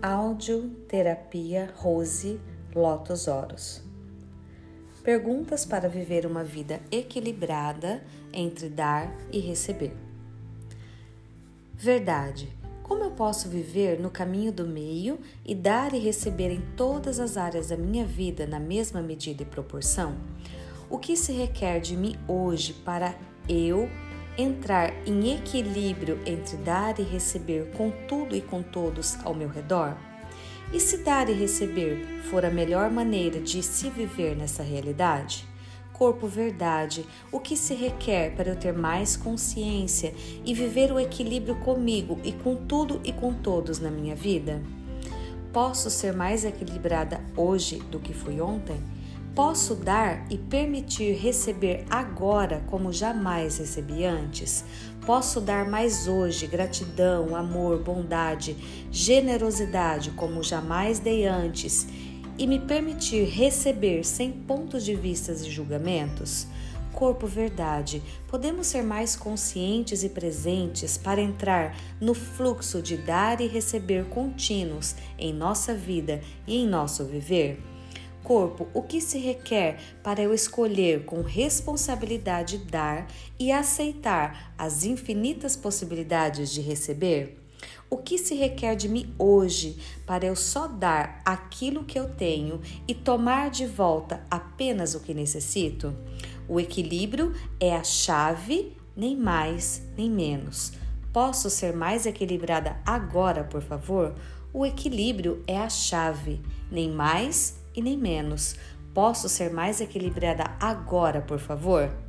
Audioterapia Rose Lotus Oros. Perguntas para viver uma vida equilibrada entre dar e receber. Verdade. Como eu posso viver no caminho do meio e dar e receber em todas as áreas da minha vida na mesma medida e proporção? O que se requer de mim hoje para eu entrar em equilíbrio entre dar e receber com tudo e com todos ao meu redor? E se dar e receber for a melhor maneira de se viver nessa realidade? Corpo verdade, o que se requer para eu ter mais consciência e viver o equilíbrio comigo e com tudo e com todos na minha vida? Posso ser mais equilibrada hoje do que fui ontem? Posso dar e permitir receber agora como jamais recebi antes? Posso dar mais hoje gratidão, amor, bondade, generosidade como jamais dei antes e me permitir receber sem pontos de vistas e julgamentos? Corpo Verdade, podemos ser mais conscientes e presentes para entrar no fluxo de dar e receber contínuos em nossa vida e em nosso viver? Corpo o que se requer para eu escolher com responsabilidade dar e aceitar as infinitas possibilidades de receber? O que se requer de mim hoje para eu só dar aquilo que eu tenho e tomar de volta apenas o que necessito? O equilíbrio é a chave, nem mais nem menos. Posso ser mais equilibrada agora, por favor? O equilíbrio é a chave, nem mais e nem menos. Posso ser mais equilibrada agora, por favor?